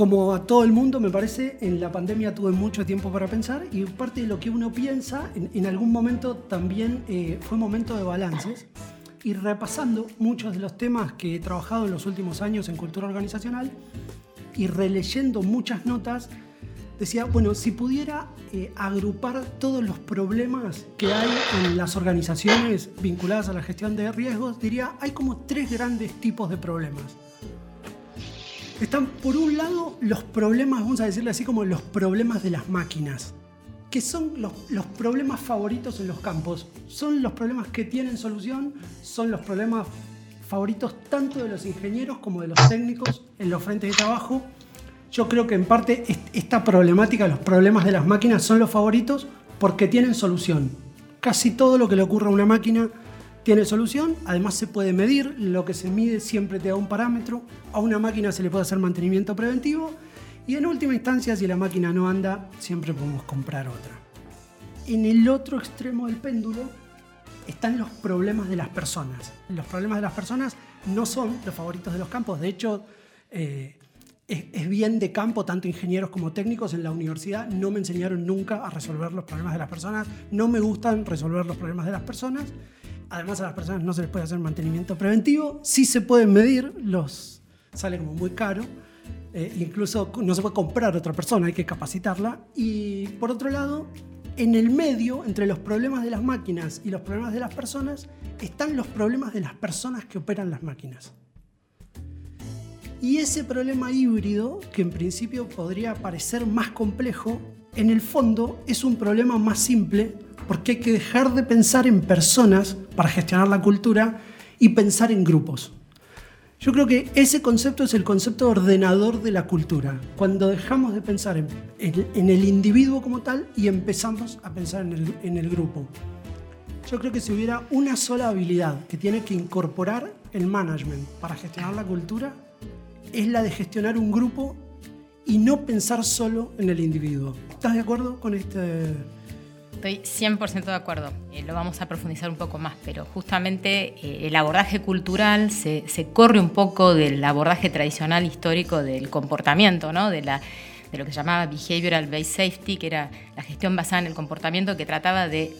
Como a todo el mundo, me parece, en la pandemia tuve mucho tiempo para pensar y parte de lo que uno piensa, en, algún momento también eh, fue momento de balances. Y repasando muchos de los temas que he trabajado en los últimos años en cultura organizacional y releyendo muchas notas, decía, bueno, si pudiera eh, agrupar todos los problemas que hay en las organizaciones vinculadas a la gestión de riesgos, diría, hay como tres grandes tipos de problemas. Están, por un lado, los problemas, vamos a decirle así, como los problemas de las máquinas, que son los, problemas favoritos en los campos. Son los problemas que tienen solución, son los problemas favoritos tanto de los ingenieros como de los técnicos en los frentes de trabajo. Yo creo que en parte esta problemática, los problemas de las máquinas son los favoritos porque tienen solución. Casi todo lo que le ocurre a una máquina tiene solución, además se puede medir, lo que se mide siempre te da un parámetro, a una máquina se le puede hacer mantenimiento preventivo y en última instancia si la máquina no anda, siempre podemos comprar otra. En el otro extremo del péndulo están los problemas de las personas. Los problemas de las personas no son los favoritos de los campos, de hecho eh, es, bien de campo, tanto ingenieros como técnicos en la universidad. No me enseñaron nunca a resolver los problemas de las personas, no me gustan resolver los problemas de las personas. Además a las personas no se les puede hacer mantenimiento preventivo, sí se pueden medir, los sale como muy caro, eh, incluso no se puede comprar otra persona, hay que capacitarla. Y por otro lado, en el medio, entre los problemas de las máquinas y los problemas de las personas, están los problemas de las personas que operan las máquinas. Y ese problema híbrido, que en principio podría parecer más complejo, en el fondo es un problema más simple porque hay que dejar de pensar en personas para gestionar la cultura y pensar en grupos. Yo creo que ese concepto es el concepto ordenador de la cultura, cuando dejamos de pensar en, el individuo como tal y empezamos a pensar en el, en el grupo. Yo creo que si hubiera una sola habilidad que tiene que incorporar el management para gestionar la cultura, es la de gestionar un grupo y no pensar solo en el individuo. ¿Estás de acuerdo con este, Estoy 100% de acuerdo. Eh, lo vamos a profundizar un poco más, pero justamente eh, el abordaje cultural se, corre un poco del abordaje tradicional histórico del comportamiento, ¿no? de, de lo que se llamaba Behavioral Based Safety, que era la gestión basada en el comportamiento que trataba de,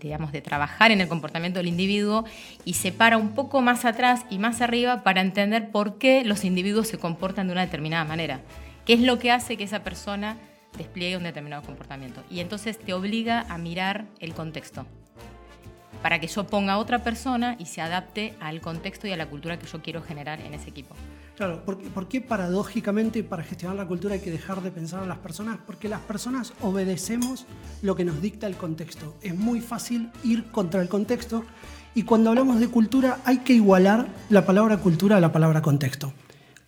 digamos, de trabajar en el comportamiento del individuo y se para un poco más atrás y más arriba para entender por qué los individuos se comportan de una determinada manera. ¿Qué es lo que hace que esa persona despliegue un determinado comportamiento. Y entonces te obliga a mirar el contexto para que yo ponga a otra persona y se adapte al contexto y a la cultura que yo quiero generar en ese equipo. Claro, ¿por qué, paradójicamente para gestionar la cultura hay que dejar de pensar en las personas? Porque las personas obedecemos lo que nos dicta el contexto. Es muy fácil ir contra el contexto y cuando hablamos de cultura hay que igualar la palabra cultura a la palabra contexto.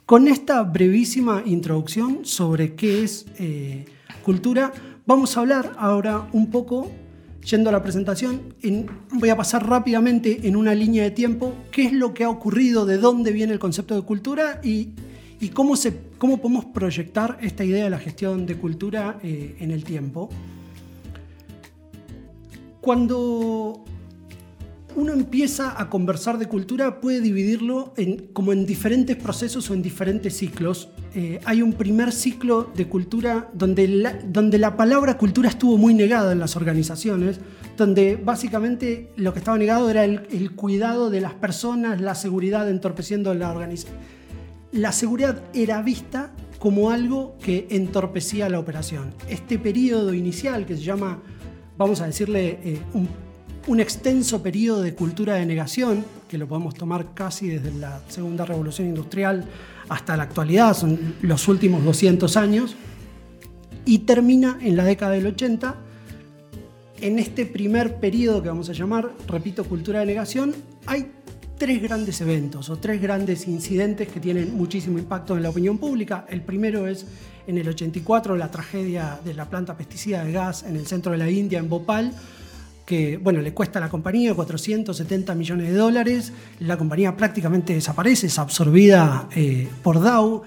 Con esta brevísima introducción sobre qué es... Eh, cultura. Vamos a hablar ahora un poco, yendo a la presentación, voy a pasar rápidamente en una línea de tiempo qué es lo que ha ocurrido, de dónde viene el concepto de cultura y, cómo, podemos proyectar esta idea de la gestión de cultura eh, en el tiempo. Cuando uno empieza a conversar de cultura, puede dividirlo como en diferentes procesos o en diferentes ciclos. Eh, hay un primer ciclo de cultura donde la, donde la palabra cultura estuvo muy negada en las organizaciones, donde básicamente lo que estaba negado era el, el cuidado de las personas, la seguridad entorpeciendo la organización. La seguridad era vista como algo que entorpecía la operación. Este periodo inicial que se llama, vamos a decirle, eh, un un extenso periodo de cultura de negación, que lo podemos tomar casi desde la segunda revolución industrial hasta la actualidad, son los últimos 200 años, y termina en la década del 80. En este primer periodo que vamos a llamar, repito, cultura de negación, hay tres grandes eventos o tres grandes incidentes que tienen muchísimo impacto en la opinión pública. El primero es en el 84 la tragedia de la planta pesticida de gas en el centro de la India, en Bhopal, que bueno, le cuesta a la compañía 470 millones de dólares, la compañía prácticamente desaparece, es absorbida eh, por Dow.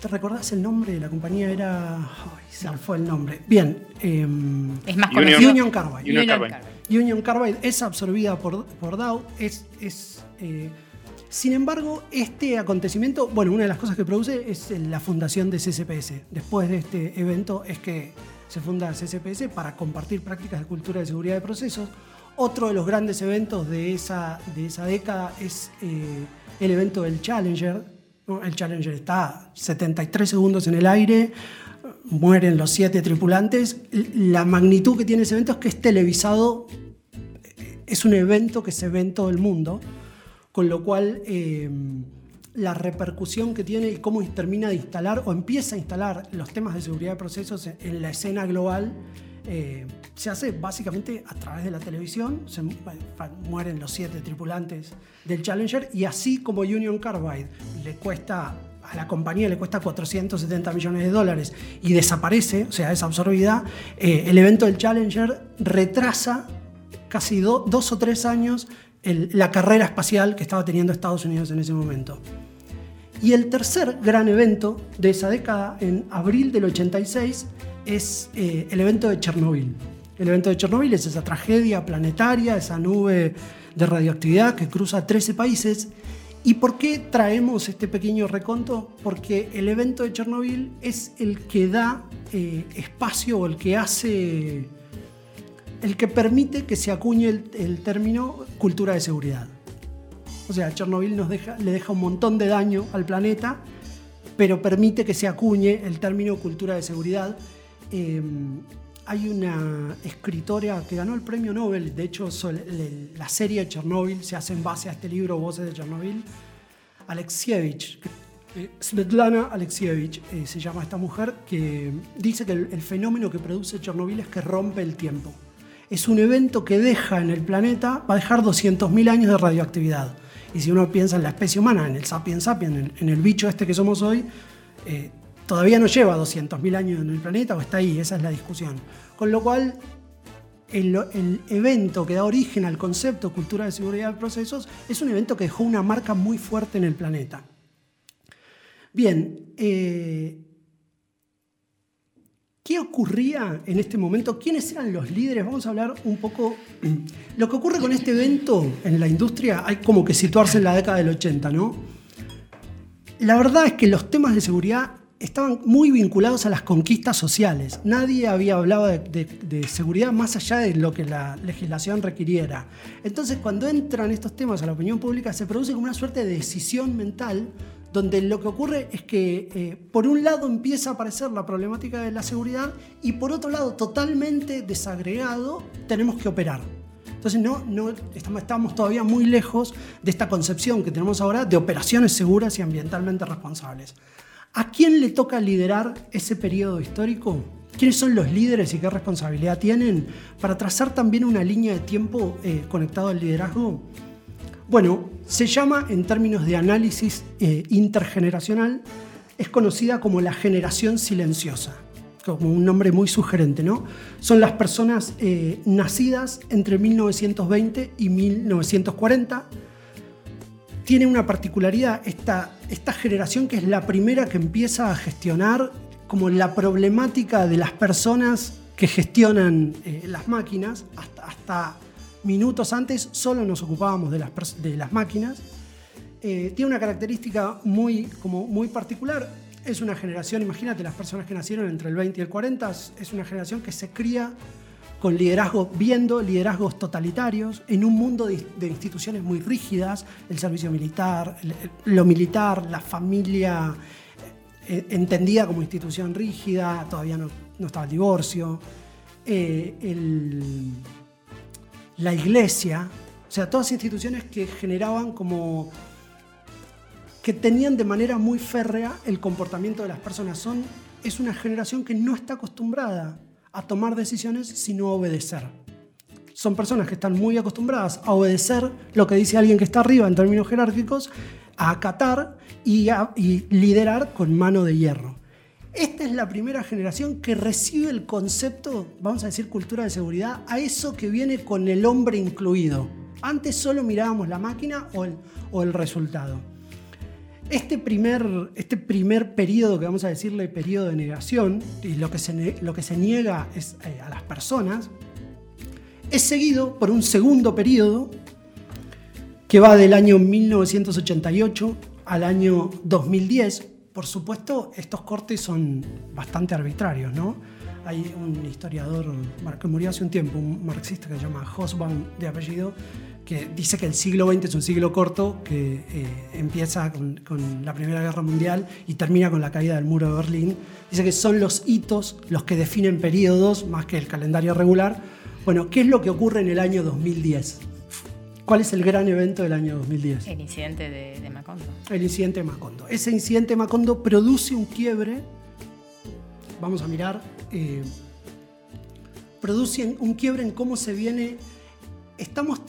¿Te recordás el nombre de la compañía? Era. Ay, se fue el nombre. Bien. Em, es más conocido. Union Carbide. Union, Carbide. Union Carbide es absorbida por, por Dow, es, es eh, sin embargo, este acontecimiento, bueno, una de las cosas que produce es la fundación de CCPS. Después de este evento es que se funda CCPS para compartir prácticas de cultura de seguridad de procesos. Otro de los grandes eventos de esa, de esa década es eh, el evento del Challenger. El Challenger está 73 segundos en el aire, mueren los siete tripulantes. La magnitud que tiene ese evento es que es televisado, es un evento que se ve en todo el mundo con lo cual eh, la repercusión que tiene y cómo termina de instalar o empieza a instalar los temas de seguridad de procesos en la escena global eh, se hace básicamente a través de la televisión, se mueren los siete tripulantes del Challenger y así como Union Carbide le cuesta a la compañía le cuesta 470 millones de dólares y desaparece, o sea, es absorbida, eh, el evento del Challenger retrasa casi dos o tres años la carrera espacial que estaba teniendo Estados Unidos en ese momento. Y el tercer gran evento de esa década, en abril del 86, es eh, el evento de Chernobyl. El evento de Chernobyl es esa tragedia planetaria, esa nube de radioactividad que cruza 13 países. ¿Y por qué traemos este pequeño reconto? Porque el evento de Chernobyl es el que da eh, espacio o el que hace el que permite que se acuñe el, término cultura de seguridad. O sea, Chernobyl nos deja, le deja un montón de daño al planeta, pero permite que se acuñe el término cultura de seguridad. Em, hay una escritora que ganó el premio Nobel, de hecho la serie de Chernobyl se hace en base a este libro, Voces de Chernobyl, Alexievich, eh, Svetlana Alexievich eh, se llama esta mujer, que dice que el fenómeno que produce Chernobyl es que rompe el tiempo es un evento que deja en el planeta, va a dejar 200.000 años de radioactividad. Y si uno piensa en la especie humana, en el sapiens sapiens, en el, bicho este que somos hoy, eh, todavía no lleva 200.000 años en el planeta o está ahí, esa es la discusión. Con lo cual, el, evento que da origen al concepto cultura de seguridad de procesos es un evento que dejó una marca muy fuerte en el planeta. Bien, eh, ¿Qué ocurría en este momento? ¿Quiénes eran los líderes? Vamos a hablar un poco. Lo que ocurre con este evento en la industria, hay como que situarse en la década del 80, ¿no? La verdad es que los temas de seguridad estaban muy vinculados a las conquistas sociales. Nadie había hablado de, seguridad más allá de lo que la legislación requiriera. Entonces, cuando entran estos temas a la opinión pública, se produce como una suerte de decisión mental donde lo que ocurre es que eh, por un lado empieza a aparecer la problemática de la seguridad y por otro lado, totalmente desagregado, tenemos que operar. Entonces no, no estamos todavía muy lejos de esta concepción que tenemos ahora de operaciones seguras y ambientalmente responsables. ¿A quién le toca liderar ese periodo histórico? ¿Quiénes son los líderes y qué responsabilidad tienen para trazar también una línea de tiempo eh, conectado al liderazgo? Bueno, se llama en términos de análisis eh, intergeneracional, es conocida como la generación silenciosa, como un nombre muy sugerente, ¿no? Son las personas eh, nacidas entre 1920 y 1940. Tiene una particularidad esta, esta generación que es la primera que empieza a gestionar como la problemática de las personas que gestionan eh, las máquinas hasta, hasta minutos antes solo nos ocupábamos de las, de las máquinas. Eh, tiene una característica muy, como muy particular. Es una generación, imagínate, las personas que nacieron entre el 20 y el 40, es una generación que se cría con liderazgo, viendo liderazgos totalitarios en un mundo de, instituciones muy rígidas, el servicio militar, lo militar, la familia eh, entendida como institución rígida, todavía no, no estaba el divorcio, eh, el, la iglesia, o sea, todas instituciones que generaban como que tenían de manera muy férrea el comportamiento de las personas. Son, es una generación que no está acostumbrada a tomar decisiones sino a obedecer. Son personas que están muy acostumbradas a obedecer lo que dice alguien que está arriba en términos jerárquicos, a acatar y, a, y liderar con mano de hierro. Esta es la primera generación que recibe el concepto, vamos a decir, cultura de seguridad, a eso que viene con el hombre incluido. Antes solo mirábamos la máquina o el, resultado. Este primer, este primer periodo, que vamos a decirle periodo de negación, y lo que se, lo que se niega es, eh, a las personas, es seguido por un segundo periodo que va del año 1988 al año 2010. Por supuesto, estos cortes son bastante arbitrarios, ¿no? Hay un historiador que murió hace un tiempo, un marxista que se llama Hosbaum de apellido, que dice que el siglo XX es un siglo corto que eh, empieza con, con, la Primera Guerra Mundial y termina con la caída del muro de Berlín. Dice que son los hitos los que definen periodos más que el calendario regular. Bueno, ¿qué es lo que ocurre en el año 2010? ¿Cuál es el gran evento del año 2010? El incidente de, Macondo. El incidente de Macondo. Ese incidente de Macondo produce un quiebre. Vamos a mirar. Eh, produce un quiebre en cómo se viene. Estamos,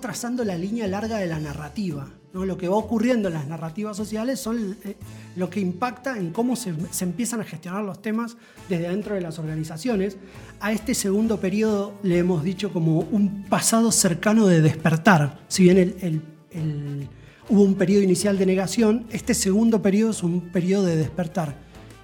trazando la línea larga de la narrativa. Lo que va ocurriendo en las narrativas sociales son eh, lo que impacta en cómo se, empiezan a gestionar los temas desde dentro de las organizaciones. A este segundo periodo le hemos dicho como un pasado cercano de despertar. Si bien hubo un periodo inicial de negación, este segundo periodo es un periodo de despertar.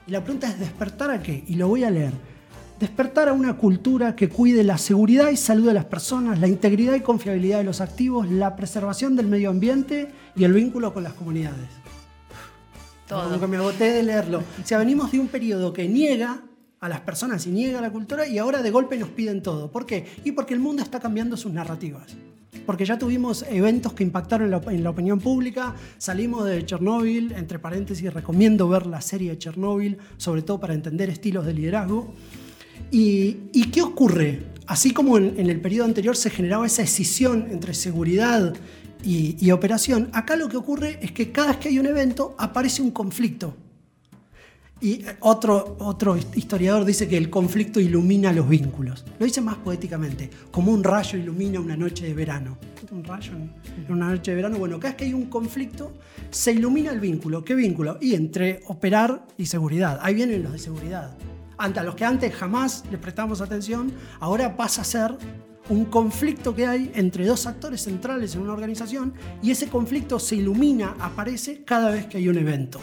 Y la pregunta es, ¿despertar a qué? Y lo voy a leer despertar a una cultura que cuide la seguridad y salud de las personas, la integridad y confiabilidad de los activos, la preservación del medio ambiente y el vínculo con las comunidades. Todo. que me agoté de leerlo. O sea, venimos de un periodo que niega a las personas y niega a la cultura y ahora de golpe nos piden todo. ¿Por qué? Y porque el mundo está cambiando sus narrativas. Porque ya tuvimos eventos que impactaron en la, opinión pública, salimos de Chernóbil, entre paréntesis, recomiendo ver la serie de Chernóbil, sobre todo para entender estilos de liderazgo. ¿Y, qué ocurre? Así como en, el periodo anterior se generaba esa escisión entre seguridad y, operación, acá lo que ocurre es que cada vez que hay un evento aparece un conflicto. Y otro, otro historiador dice que el conflicto ilumina los vínculos. Lo dice más poéticamente, como un rayo ilumina una noche de verano. Un rayo en una noche de verano. Bueno, cada vez que hay un conflicto, se ilumina el vínculo. ¿Qué vínculo? Y entre operar y seguridad. Ahí vienen los de seguridad ante los que antes jamás les prestamos atención, ahora pasa a ser un conflicto que hay entre dos actores centrales en una organización y ese conflicto se ilumina, aparece cada vez que hay un evento.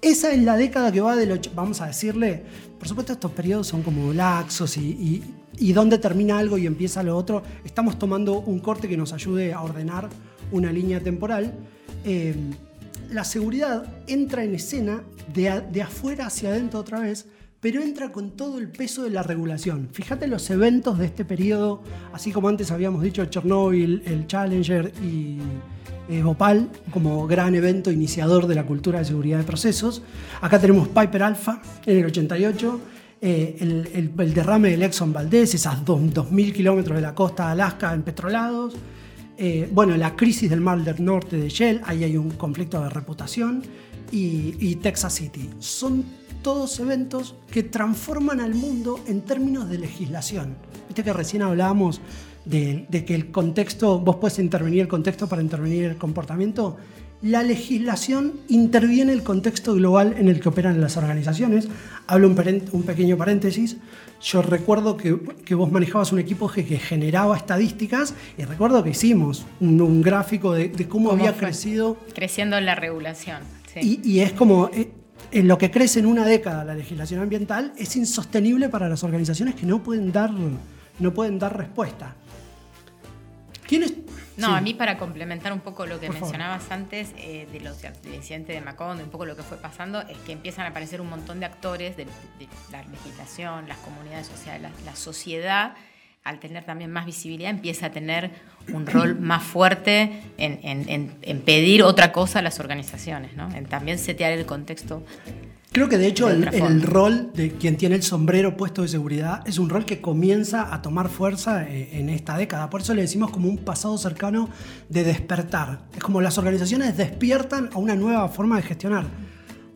Esa es la década que va de lo, vamos a decirle, por supuesto estos periodos son como laxos y, y, dónde termina algo y empieza lo otro. Estamos tomando un corte que nos ayude a ordenar una línea temporal. Eh, la seguridad entra en escena de, afuera hacia adentro otra vez, pero entra con todo el peso de la regulación. Fíjate los eventos de este periodo, así como antes habíamos dicho Chernobyl, el Challenger y eh, Bhopal como gran evento iniciador de la cultura de seguridad de procesos. Acá tenemos Piper Alpha en el 88, eh, el, derrame del Exxon Valdez, esas 2.000 kilómetros de la costa de Alaska empetrolados. Eh, bueno, la crisis del Mar del Norte de Shell, ahí hay un conflicto de reputación, y, Texas City. Son todos eventos que transforman al mundo en términos de legislación. Viste que recién hablábamos de, de, que el contexto, vos puedes intervenir el contexto para intervenir el comportamiento. La legislación interviene el contexto global en el que operan las organizaciones. Hablo un, un pequeño paréntesis. Yo recuerdo que, que, vos manejabas un equipo que, que, generaba estadísticas y recuerdo que hicimos un, gráfico de, de cómo, había crecido. Creciendo la regulación. Sí. Y, y, es como, eh, en lo que crece en una década la legislación ambiental es insostenible para las organizaciones que no pueden dar, no pueden dar respuesta. ¿Quiénes no, a mí para complementar un poco lo que mencionabas antes eh, de los, del incidente de Macondo, un poco lo que fue pasando, es que empiezan a aparecer un montón de actores de, la legislación, las comunidades sociales, la, sociedad, al tener también más visibilidad, empieza a tener un rol más fuerte en, pedir otra cosa a las organizaciones, ¿no? en también setear el contexto Creo que de hecho el, rol de quien tiene el sombrero puesto de seguridad es un rol que comienza a tomar fuerza eh, en esta década. Por eso le decimos como un pasado cercano de despertar. Es como las organizaciones despiertan a una nueva forma de gestionar.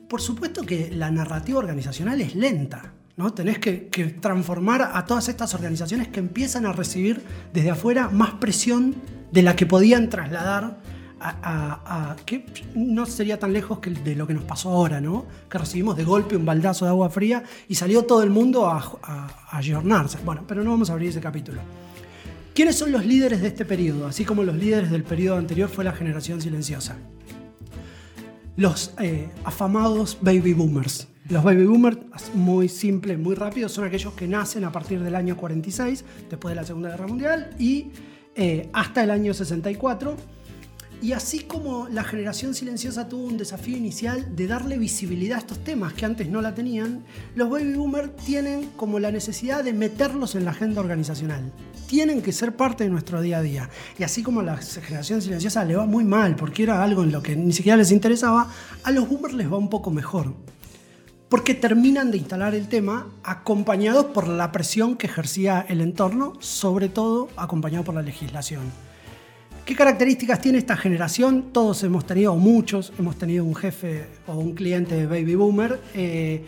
Por supuesto que la narrativa organizacional es lenta. ¿no? Tenés que, que transformar a todas estas organizaciones que empiezan a recibir desde afuera más presión de la que podían trasladar que no sería tan lejos que de lo que nos pasó ahora, ¿no? Que recibimos de golpe un baldazo de agua fría y salió todo el mundo a, a, Bueno, pero no vamos a abrir ese capítulo. ¿Quiénes son los líderes de este periodo? Así como los líderes del periodo anterior fue la generación silenciosa. Los eh, afamados baby boomers. Los baby boomers, muy simple, muy rápido, son aquellos que nacen a partir del año 46, después de la Segunda Guerra Mundial, y eh, hasta el año 64. Y así como la generación silenciosa tuvo un desafío inicial de darle visibilidad a estos temas que antes no la tenían, los baby boomers tienen como la necesidad de meterlos en la agenda organizacional. Tienen que ser parte de nuestro día a día. Y así como a la generación silenciosa le va muy mal porque era algo en lo que ni siquiera les interesaba, a los boomers les va un poco mejor. Porque terminan de instalar el tema acompañados por la presión que ejercía el entorno, sobre todo acompañado por la legislación. ¿Qué características tiene esta generación? Todos hemos tenido, o muchos, hemos tenido un jefe o un cliente de baby boomer. Eh,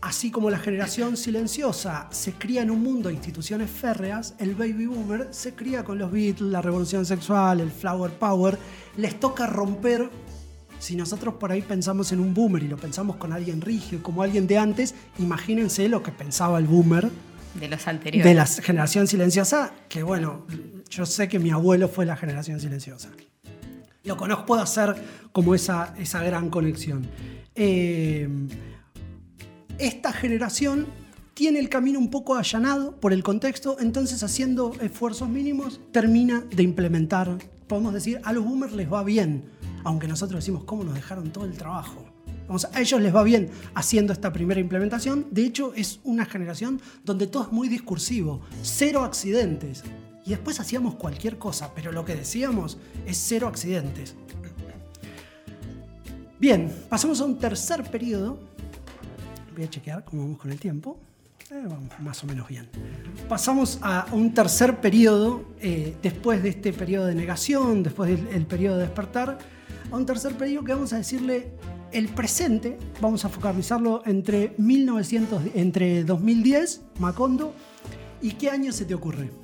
así como la generación silenciosa se cría en un mundo de instituciones férreas, el baby boomer se cría con los Beatles, la revolución sexual, el flower power. Les toca romper. Si nosotros por ahí pensamos en un boomer y lo pensamos con alguien rígido, como alguien de antes, imagínense lo que pensaba el boomer de los anteriores. De la generación silenciosa, que bueno, yo sé que mi abuelo fue la generación silenciosa. Lo conozco, puedo hacer como esa, esa gran conexión. Eh, esta generación tiene el camino un poco allanado por el contexto, entonces haciendo esfuerzos mínimos termina de implementar, podemos decir, a los boomers les va bien, aunque nosotros decimos cómo nos dejaron todo el trabajo a ellos les va bien haciendo esta primera implementación. De hecho, es una generación donde todo es muy discursivo, cero accidentes. Y después hacíamos cualquier cosa, pero lo que decíamos es cero accidentes. Bien, pasamos a un tercer periodo. Voy a chequear cómo vamos con el tiempo. Eh, vamos más o menos bien. Pasamos a un tercer periodo, eh, después de este periodo de negación, después del periodo de despertar, a un tercer periodo que vamos a decirle el presente, vamos a focalizarlo entre, 1900, entre 2010, Macondo, ¿y qué año se te ocurre?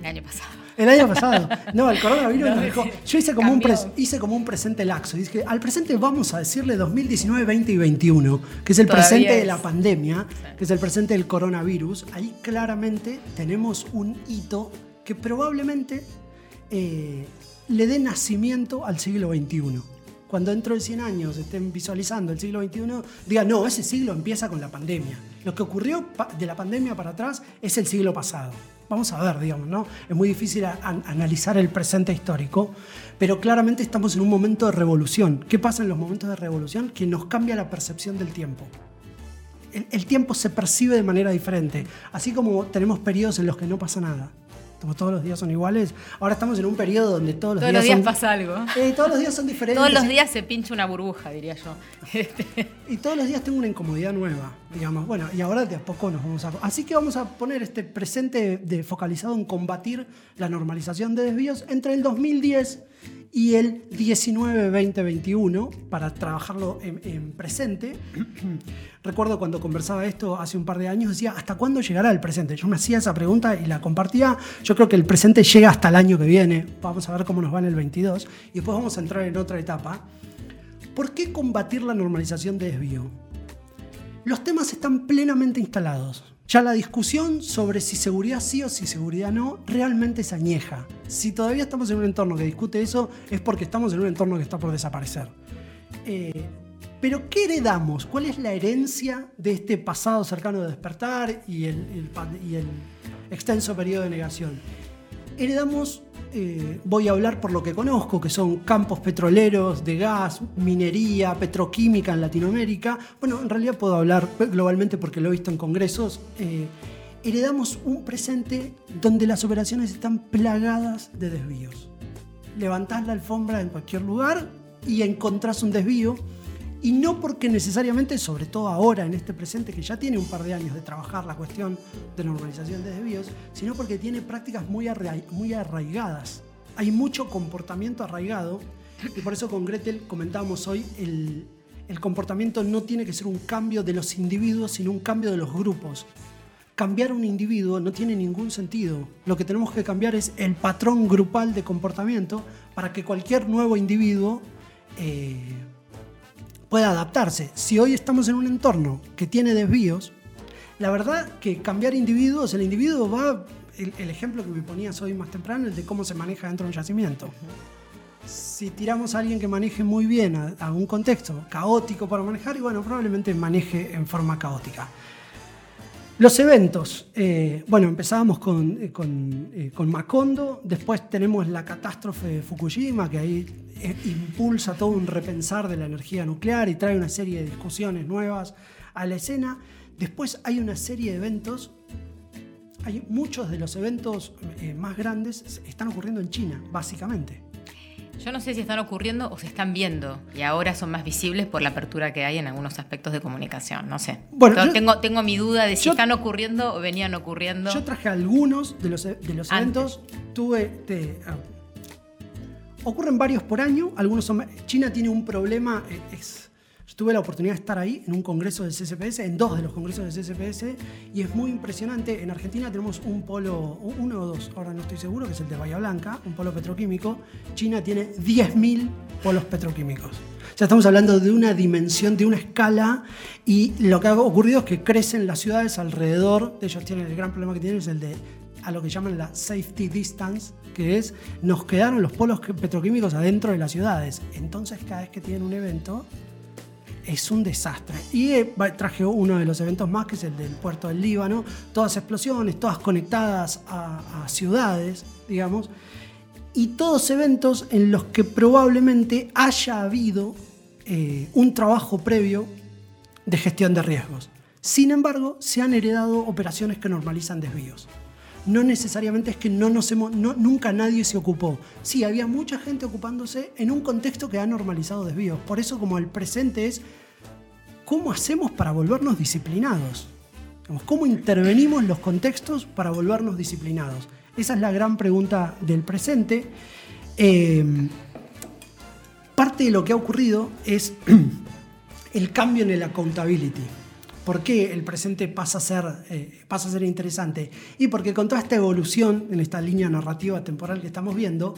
El año pasado. El año pasado. No, el coronavirus nos dejó. Yo hice como, un hice como un presente laxo. Dije, al presente vamos a decirle 2019, 20 y 21, que es el presente de la pandemia, que es el presente del coronavirus. Ahí claramente tenemos un hito que probablemente eh, le dé nacimiento al siglo XXI cuando dentro de 100 años estén visualizando el siglo XXI, digan, no, ese siglo empieza con la pandemia. Lo que ocurrió de la pandemia para atrás es el siglo pasado. Vamos a ver, digamos, ¿no? Es muy difícil analizar el presente histórico, pero claramente estamos en un momento de revolución. ¿Qué pasa en los momentos de revolución? Que nos cambia la percepción del tiempo. el tiempo se percibe de manera diferente, así como tenemos periodos en los que no pasa nada como todos los días son iguales. Ahora estamos en un periodo donde todos los días. Todos los días pasa algo. Eh, todos los días son diferentes. todos los días se pincha una burbuja, diría yo. y todos los días tengo una incomodidad nueva, digamos. Bueno, y ahora de a poco nos vamos a. Así que vamos a poner este presente de, focalizado en combatir la normalización de desvíos entre el 2010 y el 19-20-21 para trabajarlo en, presente. Recuerdo cuando conversaba esto hace un par de años, decía, ¿hasta cuándo llegará el presente? Yo me hacía esa pregunta y la compartía. Yo creo que el presente llega hasta el año que viene. Vamos a ver cómo nos va en el 22 y después vamos a entrar en otra etapa. ¿Por qué combatir la normalización de desvío? Los temas están plenamente instalados. Ya la discusión sobre si seguridad sí o si seguridad no realmente se añeja. Si todavía estamos en un entorno que discute eso, es porque estamos en un entorno que está por desaparecer. Eh, pero ¿qué heredamos? ¿Cuál es la herencia de este pasado cercano de despertar y el, y el extenso periodo de negación? Heredamos eh, voy a hablar por lo que conozco, que son campos petroleros, de gas, minería, petroquímica en Latinoamérica. Bueno, en realidad puedo hablar globalmente porque lo he visto en congresos. Eh, heredamos un presente donde las operaciones están plagadas de desvíos. Levantás la alfombra en cualquier lugar y encontrás un desvío y no porque necesariamente, sobre todo ahora en este presente que ya tiene un par de años de trabajar la cuestión de normalización de desvíos, sino porque tiene prácticas muy, muy arraigadas. Hay mucho comportamiento arraigado y por eso con Gretel comentábamos hoy, el, el comportamiento no tiene que ser un cambio de los individuos, sino un cambio de los grupos. Cambiar un individuo no tiene ningún sentido. Lo que tenemos que cambiar es el patrón grupal de comportamiento para que cualquier nuevo individuo eh, pueda adaptarse. Si hoy estamos en un entorno que tiene desvíos, la verdad que cambiar individuos, el individuo va, el, ejemplo que me ponías hoy más temprano, el de cómo se maneja dentro de un yacimiento. si tiramos a alguien que maneje muy bien a, un contexto caótico para manejar, y bueno, probablemente maneje en forma caótica. Los eventos, eh, bueno, empezábamos con, eh, eh, con, Macondo, después tenemos la catástrofe de Fukushima, que ahí impulsa todo un repensar de la energía nuclear y trae una serie de discusiones nuevas a la escena. Después hay una serie de eventos, hay muchos de los eventos más grandes están ocurriendo en China, básicamente. Yo no sé si están ocurriendo o se están viendo y ahora son más visibles por la apertura que hay en algunos aspectos de comunicación. No sé. Bueno, tengo, tengo mi duda de si están ocurriendo o venían ocurriendo. Yo traje algunos de los, de los eventos. Tuve. Ah, ocurren varios por año. Algunos son. China tiene un problema. Eh, es, tuve la oportunidad de estar ahí en un congreso del CSPS, en dos de los congresos del CSPS, y es muy impresionante. En Argentina tenemos un polo, uno o dos, ahora no estoy seguro, que es el de Bahía Blanca, un polo petroquímico. China tiene 10.000 polos petroquímicos. O sea, estamos hablando de una dimensión, de una escala, y lo que ha ocurrido es que crecen las ciudades alrededor, de ellos tienen el gran problema que tienen es el de a lo que llaman la safety distance, que es nos quedaron los polos petroquímicos adentro de las ciudades. Entonces cada vez que tienen un evento, es un desastre. Y eh, traje uno de los eventos más, que es el del puerto del Líbano, todas explosiones, todas conectadas a, ciudades, digamos, y todos eventos en los que probablemente haya habido eh, un trabajo previo de gestión de riesgos. Sin embargo, se han heredado operaciones que normalizan desvíos. No necesariamente es que no nunca nadie se ocupó. Sí, había mucha gente ocupándose en un contexto que ha normalizado desvíos. Por eso como el presente es ¿cómo hacemos para volvernos disciplinados? ¿Cómo intervenimos los contextos para volvernos disciplinados? Esa es la gran pregunta del presente. Eh, parte de lo que ha ocurrido es el cambio en el accountability. ¿Por qué el presente pasa a, ser, eh, pasa a ser interesante? Y porque con toda esta evolución en esta línea narrativa temporal que estamos viendo,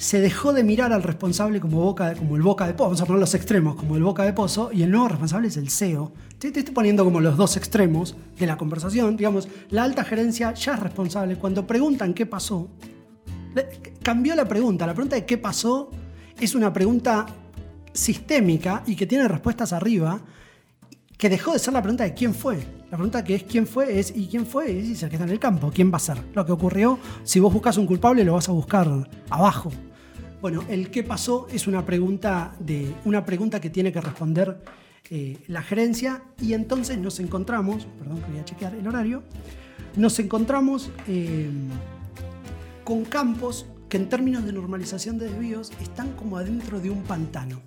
se dejó de mirar al responsable como, boca, como el boca de pozo, vamos a poner los extremos, como el boca de pozo, y el nuevo responsable es el CEO. Te, estoy poniendo como los dos extremos de la conversación. Digamos, la alta gerencia ya es responsable. Cuando preguntan qué pasó, cambió la pregunta. La pregunta de qué pasó es una pregunta sistémica y que tiene respuestas arriba, que dejó de ser la pregunta de quién fue. La pregunta que es quién fue es y quién fue es el que está en el campo. ¿Quién va a ser? Lo que ocurrió, si vos buscas un culpable, lo vas a buscar abajo. Bueno, el qué pasó es una pregunta, de, una pregunta que tiene que responder eh, la gerencia y entonces nos encontramos, perdón que voy a chequear el horario, nos encontramos eh, con campos que en términos de normalización de desvíos están como adentro de un pantano.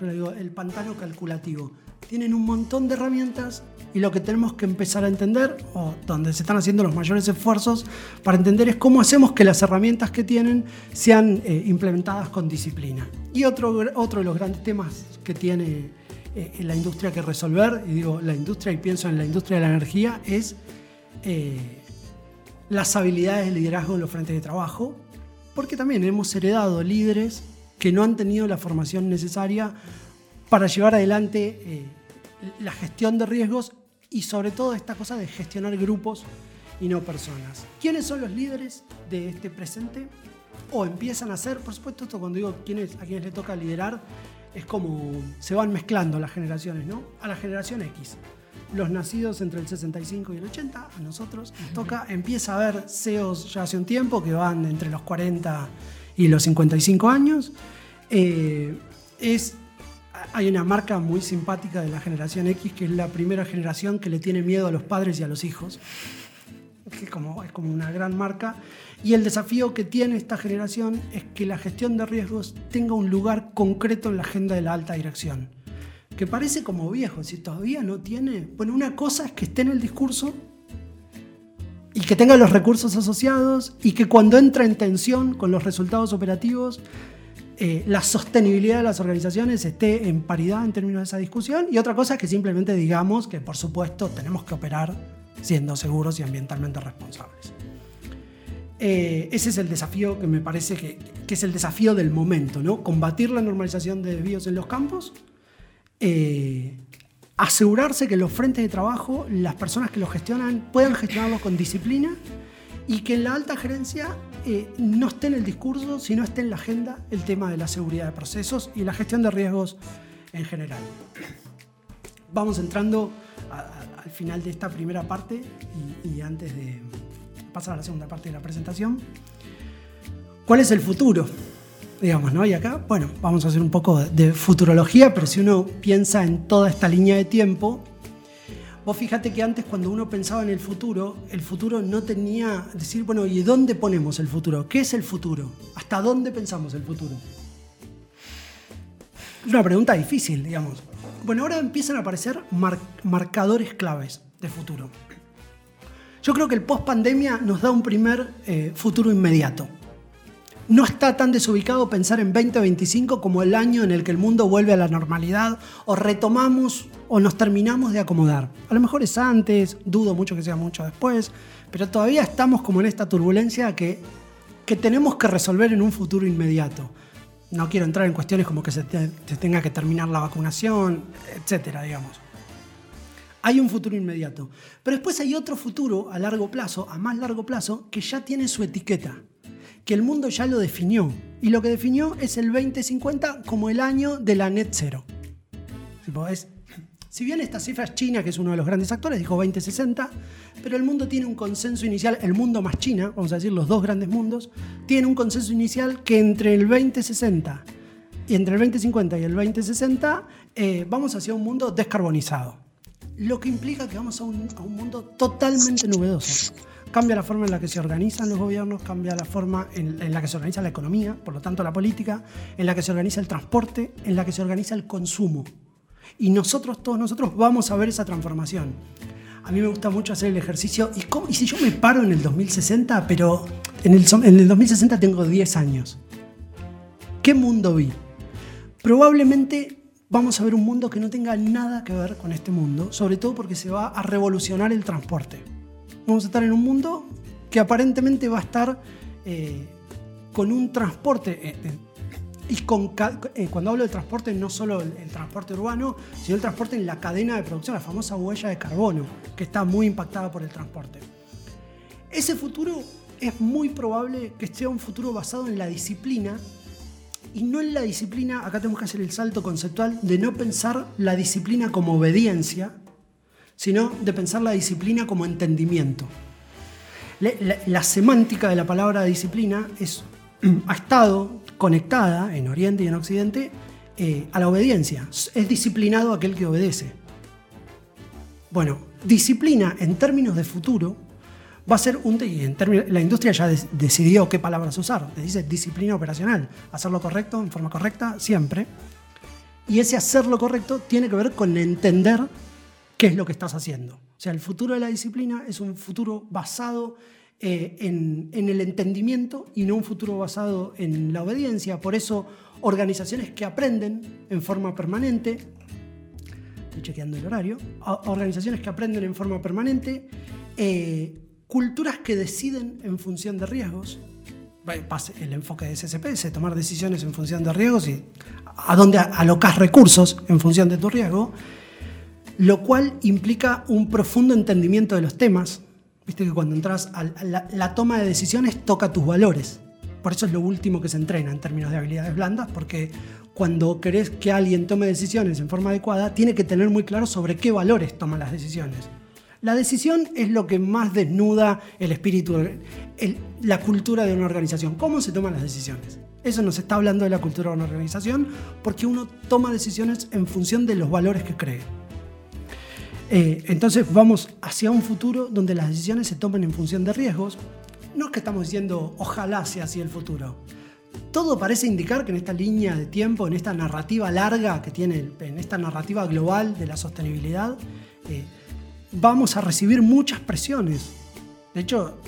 Yo le digo, el pantano calculativo. Tienen un montón de herramientas y lo que tenemos que empezar a entender, o donde se están haciendo los mayores esfuerzos para entender, es cómo hacemos que las herramientas que tienen sean eh, implementadas con disciplina. Y otro, otro de los grandes temas que tiene eh, la industria que resolver, y digo la industria y pienso en la industria de la energía, es eh, las habilidades de liderazgo en los frentes de trabajo, porque también hemos heredado líderes que no han tenido la formación necesaria para llevar adelante la gestión de riesgos y sobre todo esta cosa de gestionar grupos y no personas. ¿Quiénes son los líderes de este presente? O empiezan a ser, por supuesto, esto cuando digo quiénes, a quienes le toca liderar, es como se van mezclando las generaciones, ¿no? A la generación X. Los nacidos entre el 65 y el 80, a nosotros nos toca, empieza a haber CEOs ya hace un tiempo que van entre los 40 y los 55 años. Eh, es hay una marca muy simpática de la generación X, que es la primera generación que le tiene miedo a los padres y a los hijos. es como, es como una gran marca. Y el desafío que tiene esta generación es que la gestión de riesgos tenga un lugar concreto en la agenda de la alta dirección. Que parece como viejo, si todavía no tiene. Bueno, una cosa es que esté en el discurso y que tenga los recursos asociados y que cuando entra en tensión con los resultados operativos eh, la sostenibilidad de las organizaciones esté en paridad en términos de esa discusión. Y otra cosa es que simplemente digamos que, por supuesto, tenemos que operar siendo seguros y ambientalmente responsables. Eh, ese es el desafío que me parece que, es el desafío del momento, ¿no? Combatir la normalización de desvíos en los campos, eh, asegurarse que los frentes de trabajo, las personas que los gestionan, puedan gestionarlos con disciplina y que en la alta gerencia no esté en el discurso, sino esté en la agenda el tema de la seguridad de procesos y la gestión de riesgos en general. Vamos entrando al final de esta primera parte y, antes de pasar a la segunda parte de la presentación. ¿Cuál es el futuro? Digamos, ¿no? Y acá, bueno, vamos a hacer un poco de futurología, pero si uno piensa en toda esta línea de tiempo, Vos fíjate que antes cuando uno pensaba en el futuro, el futuro no tenía, decir, bueno, ¿y dónde ponemos el futuro? ¿Qué es el futuro? ¿Hasta dónde pensamos el futuro? Es una pregunta difícil, digamos. Bueno, ahora empiezan a aparecer marcadores claves de futuro. Yo creo que el post pandemia nos da un primer eh, futuro inmediato. No está tan desubicado pensar en 2025 como el año en el que el mundo vuelve a la normalidad o retomamos o nos terminamos de acomodar. A lo mejor es antes, dudo mucho que sea mucho después, pero todavía estamos como en esta turbulencia que, que tenemos que resolver en un futuro inmediato. No quiero entrar en cuestiones como que se, se tenga que terminar la vacunación, etcétera, digamos. Hay un futuro inmediato. Pero después hay otro futuro a largo plazo, a más largo plazo, que ya tiene su etiqueta que el mundo ya lo definió. Y lo que definió es el 2050 como el año de la net zero. Si bien esta cifra es China, que es uno de los grandes actores, dijo 2060, pero el mundo tiene un consenso inicial, el mundo más China, vamos a decir los dos grandes mundos, tiene un consenso inicial que entre el 2060 y entre el 2050 y el 2060 eh, vamos hacia un mundo descarbonizado. Lo que implica que vamos a un, a un mundo totalmente novedoso cambia la forma en la que se organizan los gobiernos, cambia la forma en, la que se organiza la economía, por lo tanto la política, en la que se organiza el transporte, en la que se organiza el consumo. Y nosotros, todos nosotros, vamos a ver esa transformación. A mí me gusta mucho hacer el ejercicio. ¿Y, cómo? ¿Y si yo me paro en el 2060, pero en el, en el 2060 tengo 10 años? ¿Qué mundo vi? Probablemente vamos a ver un mundo que no tenga nada que ver con este mundo, sobre todo porque se va a revolucionar el transporte vamos a estar en un mundo que aparentemente va a estar eh, con un transporte. Eh, eh, y con, cuando hablo de transporte, no solo el, transporte urbano, sino el transporte en la cadena de producción, la famosa huella de carbono, que está muy impactada por el transporte. Ese futuro es muy probable que sea un futuro basado en la disciplina y no en la disciplina, acá tenemos que hacer el salto conceptual de no pensar la disciplina como obediencia, sino de pensar la disciplina como entendimiento. La, semántica de la palabra disciplina es, ha estado conectada en Oriente y en Occidente eh, a la obediencia. Es disciplinado aquel que obedece. Bueno, disciplina en términos de futuro va a ser un... Y en la industria ya decidió qué palabras usar. Le dice disciplina operacional. Hacerlo correcto, en forma correcta, siempre. Y ese hacerlo correcto tiene que ver con entender qué es lo que estás haciendo. O sea, el futuro de la disciplina es un futuro basado eh, en, el entendimiento y no un futuro basado en la obediencia. Por eso, organizaciones que aprenden en forma permanente, estoy chequeando el horario, organizaciones que aprenden en forma permanente, eh, culturas que deciden en función de riesgos, el enfoque de SCP es tomar decisiones en función de riesgos y a dónde alocas recursos en función de tu riesgo, lo cual implica un profundo entendimiento de los temas. Viste que cuando entras a la, toma de decisiones toca tus valores. Por eso es lo último que se entrena en términos de habilidades blandas, porque cuando querés que alguien tome decisiones en forma adecuada, tiene que tener muy claro sobre qué valores toma las decisiones. La decisión es lo que más desnuda el espíritu, la cultura de una organización. ¿Cómo se toman las decisiones? Eso nos está hablando de la cultura de una organización, porque uno toma decisiones en función de los valores que cree. Eh, entonces vamos hacia un futuro donde las decisiones se tomen en función de riesgos. No es que estamos diciendo ojalá sea así el futuro. Todo parece indicar que en esta línea de tiempo, en esta narrativa larga que tiene, en esta narrativa global de la sostenibilidad, eh, vamos a recibir muchas presiones de hecho,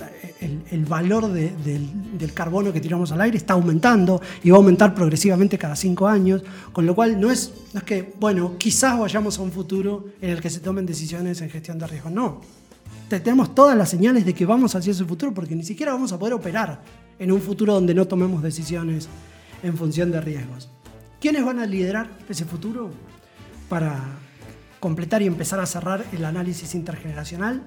el, valor del, carbono que tiramos al aire está aumentando y va a aumentar progresivamente cada cinco años, con lo cual no es, no es que, bueno, quizás vayamos a un futuro en el que se tomen decisiones en gestión de riesgos. No, tenemos todas las señales de que vamos hacia ese futuro porque ni siquiera vamos a poder operar en un futuro donde no tomemos decisiones en función de riesgos. ¿Quiénes van a liderar ese futuro? Para completar y empezar a cerrar el análisis intergeneracional,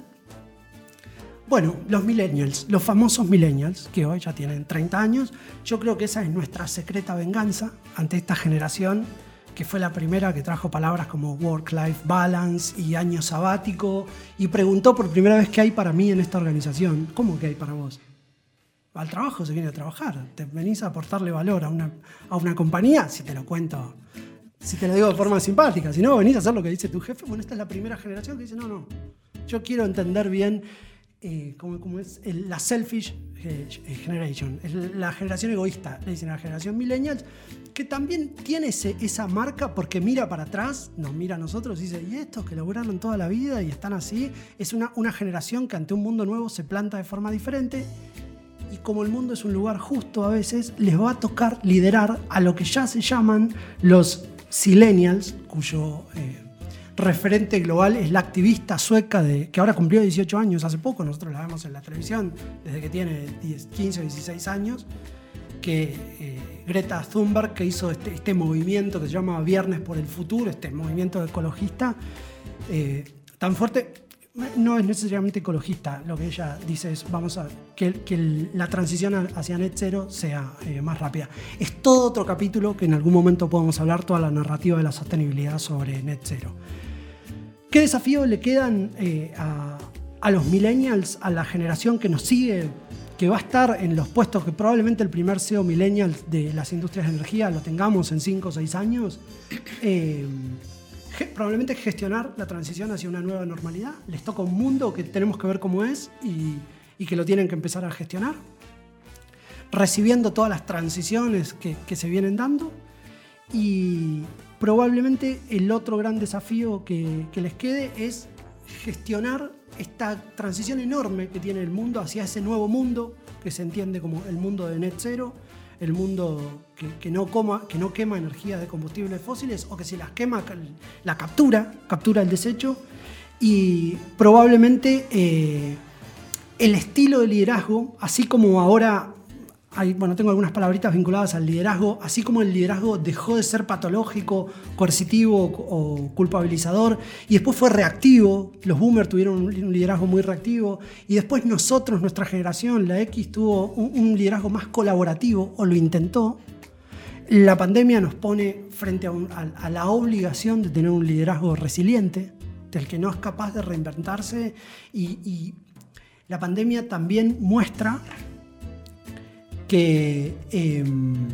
Bueno, los millennials, los famosos millennials, que hoy ya tienen 30 años, yo creo que esa es nuestra secreta venganza ante esta generación que fue la primera que trajo palabras como work-life balance y año sabático y preguntó por primera vez qué hay para mí en esta organización. ¿Cómo que hay para vos? Al trabajo se viene a trabajar, te venís a aportarle valor a una, a una compañía, si te lo cuento, si te lo digo de forma simpática, si no, venís a hacer lo que dice tu jefe, bueno, esta es la primera generación que dice, no, no, yo quiero entender bien eh, cómo, es la selfish eh, generation, la generación egoísta, le dicen a la generación millennials, que también tiene esa marca porque mira para atrás, nos mira a nosotros y dice, y estos que lograron toda la vida y están así, es una, una generación que ante un mundo nuevo se planta de forma diferente y como el mundo es un lugar justo a veces, les va a tocar liderar a lo que ya se llaman los silenials, cuyo eh, referente global es la activista sueca de, que ahora cumplió 18 años hace poco, nosotros la vemos en la televisión desde que tiene 15 o 16 años, que eh, Greta Thunberg, que hizo este, este, movimiento que se llama Viernes por el Futuro, este movimiento ecologista eh, tan fuerte, no es necesariamente ecologista, lo que ella dice es vamos a que, la transición hacia net cero sea eh, más rápida. Es todo otro capítulo que en algún momento podemos hablar toda la narrativa de la sostenibilidad sobre net cero. ¿Qué desafíos le quedan eh, a, a los millennials, a la generación que nos sigue que va a estar en los puestos que probablemente el primer CEO millennial de las industrias de energía lo tengamos en 5 o 6 años, eh, probablemente gestionar la transición hacia una nueva normalidad. Les toca un mundo que tenemos que ver cómo es y, que lo tienen que empezar a gestionar, recibiendo todas las transiciones que, se vienen dando y probablemente el otro gran desafío que, les quede es gestionar esta transición enorme que tiene el mundo hacia ese nuevo mundo que se entiende como el mundo de net zero, el mundo que, no, coma, que no quema energía de combustibles fósiles o que si las quema la captura, captura el desecho y probablemente eh, el estilo de liderazgo, así como ahora bueno, tengo algunas palabritas vinculadas al liderazgo, así como el liderazgo dejó de ser patológico, coercitivo o culpabilizador, y después fue reactivo, los boomers tuvieron un liderazgo muy reactivo, y después nosotros, nuestra generación, la X, tuvo un, liderazgo más colaborativo, o lo intentó, la pandemia nos pone frente a, la obligación de tener un liderazgo resiliente, del que no es capaz de reinventarse, y la pandemia también muestra que, em,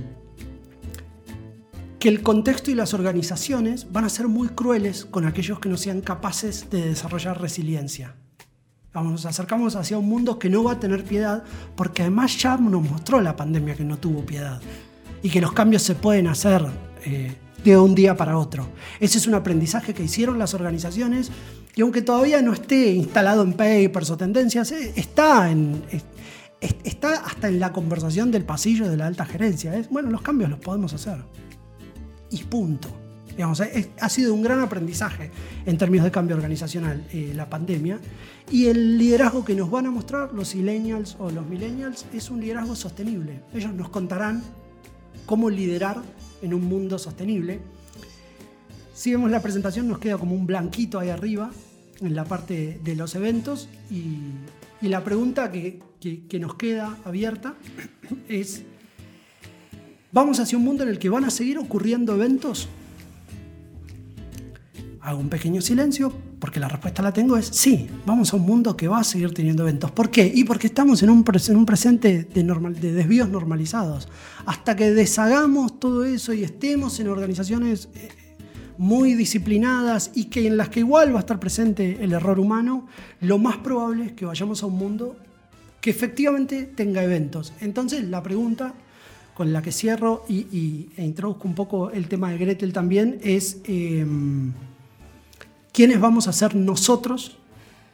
que el contexto y las organizaciones van a ser muy crueles con aquellos que no sean capaces de desarrollar resiliencia. Vamos, nos acercamos hacia un mundo que no va a tener piedad, porque además ya nos mostró la pandemia que no tuvo piedad y que los cambios se pueden hacer eh, de un día para otro. Ese es un aprendizaje que hicieron las organizaciones y aunque todavía no esté instalado en papers o tendencias, eh, está en, está hasta en la conversación del pasillo de la alta gerencia. Es, bueno, los cambios los podemos hacer. Y punto. Digamos, ha sido un gran aprendizaje en términos de cambio organizacional eh, la pandemia. Y el liderazgo que nos van a mostrar los millennials o los millennials es un liderazgo sostenible. Ellos nos contarán cómo liderar en un mundo sostenible. Si vemos la presentación nos queda como un blanquito ahí arriba en la parte de los eventos y, la pregunta que, que, nos queda abierta es, ¿vamos hacia un mundo en el que van a seguir ocurriendo eventos? Hago un pequeño silencio porque la respuesta la tengo es sí, vamos a un mundo que va a seguir teniendo eventos. ¿Por qué? Y porque estamos en un, en un presente de, normal, de desvíos normalizados. Hasta que deshagamos todo eso y estemos en organizaciones eh, muy disciplinadas y que en las que igual va a estar presente el error humano, lo más probable es que vayamos a un mundo que efectivamente tenga eventos. Entonces, la pregunta con la que cierro y, e introduzco un poco el tema de Gretel también es em, quiénes vamos a ser nosotros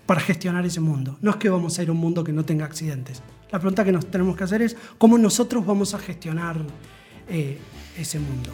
para gestionar ese mundo. No es que vamos a ir a un mundo que no tenga accidentes. La pregunta que nos tenemos que hacer es cómo nosotros vamos a gestionar eh, ese mundo.